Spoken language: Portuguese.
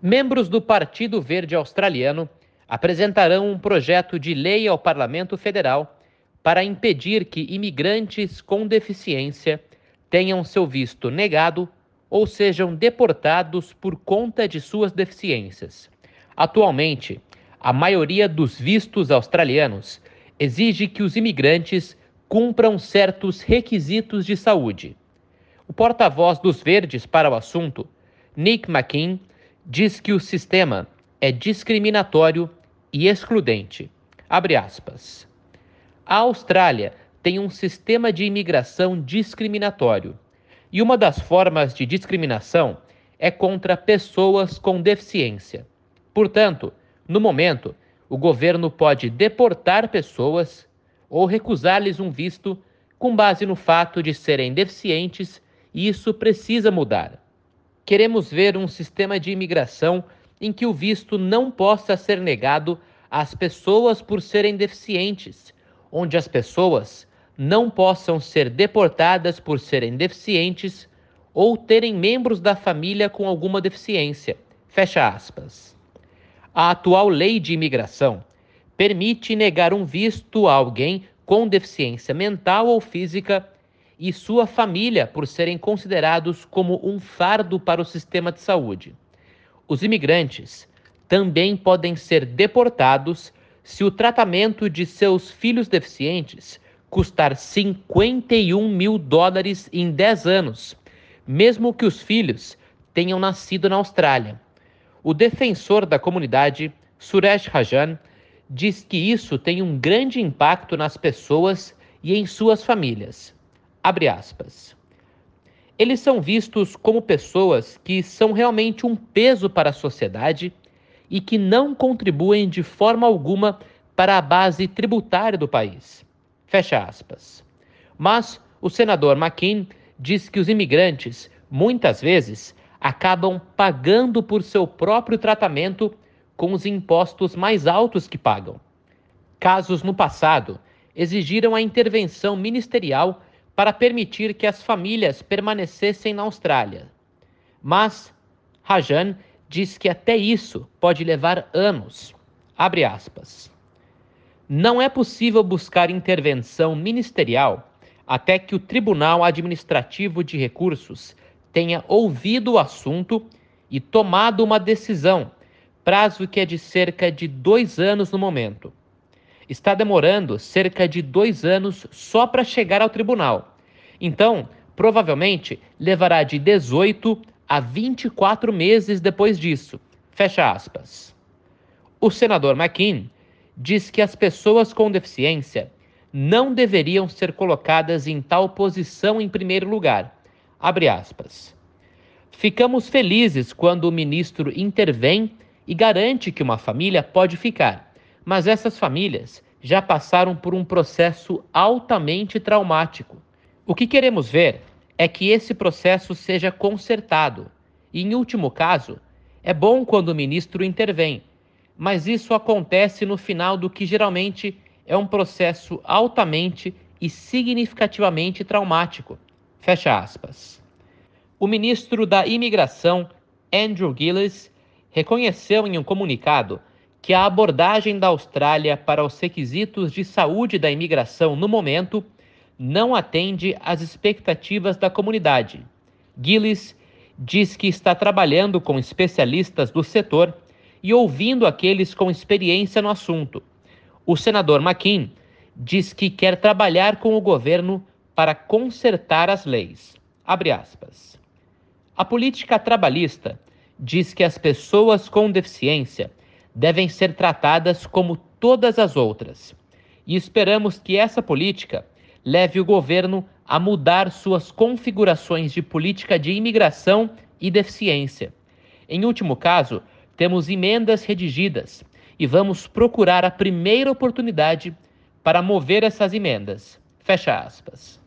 Membros do Partido Verde Australiano apresentarão um projeto de lei ao Parlamento Federal para impedir que imigrantes com deficiência tenham seu visto negado ou sejam deportados por conta de suas deficiências. Atualmente, a maioria dos vistos australianos exige que os imigrantes cumpram certos requisitos de saúde. O porta-voz dos Verdes para o assunto, Nick McKean, diz que o sistema é discriminatório e excludente. Abre aspas. A Austrália tem um sistema de imigração discriminatório, e uma das formas de discriminação é contra pessoas com deficiência. Portanto, no momento, o governo pode deportar pessoas ou recusar-lhes um visto com base no fato de serem deficientes, e isso precisa mudar. Queremos ver um sistema de imigração em que o visto não possa ser negado às pessoas por serem deficientes, onde as pessoas não possam ser deportadas por serem deficientes ou terem membros da família com alguma deficiência. Fecha aspas. A atual lei de imigração permite negar um visto a alguém com deficiência mental ou física e sua família por serem considerados como um fardo para o sistema de saúde. Os imigrantes também podem ser deportados se o tratamento de seus filhos deficientes custar 51 mil dólares em 10 anos, mesmo que os filhos tenham nascido na Austrália. O defensor da comunidade, Suresh Rajan, diz que isso tem um grande impacto nas pessoas e em suas famílias. Abre aspas. Eles são vistos como pessoas que são realmente um peso para a sociedade e que não contribuem de forma alguma para a base tributária do país. Fecha aspas. Mas o senador McKean diz que os imigrantes, muitas vezes, acabam pagando por seu próprio tratamento com os impostos mais altos que pagam. Casos no passado exigiram a intervenção ministerial para permitir que as famílias permanecessem na Austrália. Mas Rajan diz que até isso pode levar anos. Abre aspas. Não é possível buscar intervenção ministerial até que o Tribunal Administrativo de Recursos tenha ouvido o assunto e tomado uma decisão, prazo que é de cerca de dois anos no momento está demorando cerca de dois anos só para chegar ao tribunal. Então, provavelmente levará de 18 a 24 meses depois disso. Fecha aspas. O senador McKean diz que as pessoas com deficiência não deveriam ser colocadas em tal posição em primeiro lugar. Abre aspas. Ficamos felizes quando o ministro intervém e garante que uma família pode ficar mas essas famílias já passaram por um processo altamente traumático. O que queremos ver é que esse processo seja consertado. E, em último caso, é bom quando o ministro intervém, mas isso acontece no final do que geralmente é um processo altamente e significativamente traumático. Fecha aspas. O ministro da Imigração, Andrew Gillis, reconheceu em um comunicado que a abordagem da Austrália para os requisitos de saúde da imigração no momento não atende às expectativas da comunidade. Gillis diz que está trabalhando com especialistas do setor e ouvindo aqueles com experiência no assunto. O senador McKean diz que quer trabalhar com o governo para consertar as leis. A política trabalhista diz que as pessoas com deficiência devem ser tratadas como todas as outras. E esperamos que essa política leve o governo a mudar suas configurações de política de imigração e deficiência. Em último caso, temos emendas redigidas e vamos procurar a primeira oportunidade para mover essas emendas. Fecha aspas.